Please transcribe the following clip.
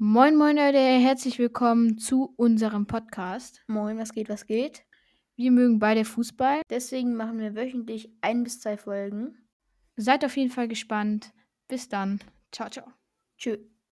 Moin, moin, Leute, herzlich willkommen zu unserem Podcast. Moin, was geht, was geht? Wir mögen beide Fußball. Deswegen machen wir wöchentlich ein bis zwei Folgen. Seid auf jeden Fall gespannt. Bis dann. Ciao, ciao. Tschüss.